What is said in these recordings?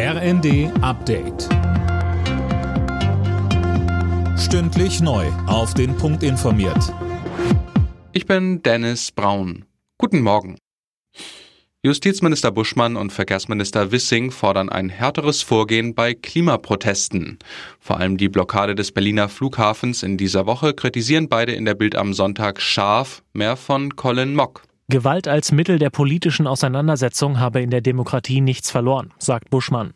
RND Update. Stündlich neu. Auf den Punkt informiert. Ich bin Dennis Braun. Guten Morgen. Justizminister Buschmann und Verkehrsminister Wissing fordern ein härteres Vorgehen bei Klimaprotesten. Vor allem die Blockade des Berliner Flughafens in dieser Woche kritisieren beide in der Bild am Sonntag scharf. Mehr von Colin Mock. Gewalt als Mittel der politischen Auseinandersetzung habe in der Demokratie nichts verloren, sagt Buschmann.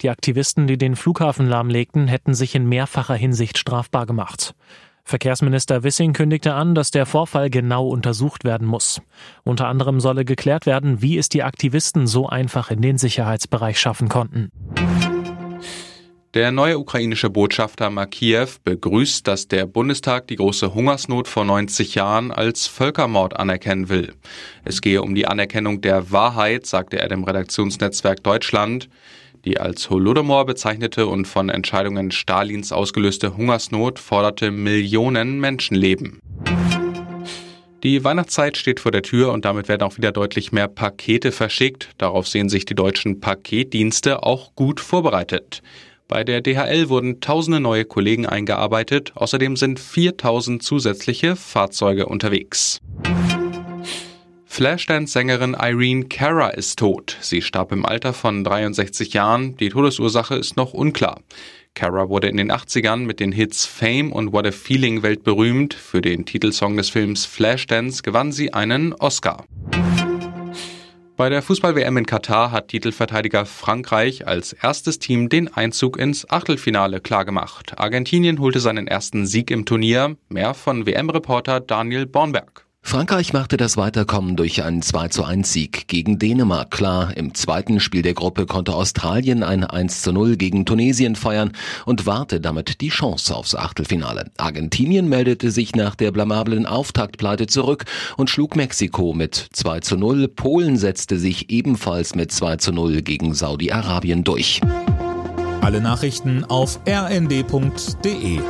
Die Aktivisten, die den Flughafen lahmlegten, hätten sich in mehrfacher Hinsicht strafbar gemacht. Verkehrsminister Wissing kündigte an, dass der Vorfall genau untersucht werden muss. Unter anderem solle geklärt werden, wie es die Aktivisten so einfach in den Sicherheitsbereich schaffen konnten. Der neue ukrainische Botschafter Makiew begrüßt, dass der Bundestag die große Hungersnot vor 90 Jahren als Völkermord anerkennen will. Es gehe um die Anerkennung der Wahrheit, sagte er dem Redaktionsnetzwerk Deutschland. Die als Holodomor bezeichnete und von Entscheidungen Stalins ausgelöste Hungersnot forderte Millionen Menschenleben. Die Weihnachtszeit steht vor der Tür und damit werden auch wieder deutlich mehr Pakete verschickt. Darauf sehen sich die deutschen Paketdienste auch gut vorbereitet. Bei der DHL wurden tausende neue Kollegen eingearbeitet, außerdem sind 4000 zusätzliche Fahrzeuge unterwegs. Flashdance-Sängerin Irene Cara ist tot. Sie starb im Alter von 63 Jahren. Die Todesursache ist noch unklar. Cara wurde in den 80ern mit den Hits Fame und What a Feeling weltberühmt. Für den Titelsong des Films Flashdance gewann sie einen Oscar. Bei der Fußball-WM in Katar hat Titelverteidiger Frankreich als erstes Team den Einzug ins Achtelfinale klargemacht. Argentinien holte seinen ersten Sieg im Turnier. Mehr von WM-Reporter Daniel Bornberg. Frankreich machte das Weiterkommen durch einen 2 zu 1 Sieg gegen Dänemark klar. Im zweiten Spiel der Gruppe konnte Australien ein 1 zu 0 gegen Tunesien feiern und warte damit die Chance aufs Achtelfinale. Argentinien meldete sich nach der blamablen Auftaktpleite zurück und schlug Mexiko mit 2 zu 0. Polen setzte sich ebenfalls mit 2 zu 0 gegen Saudi-Arabien durch. Alle Nachrichten auf rnd.de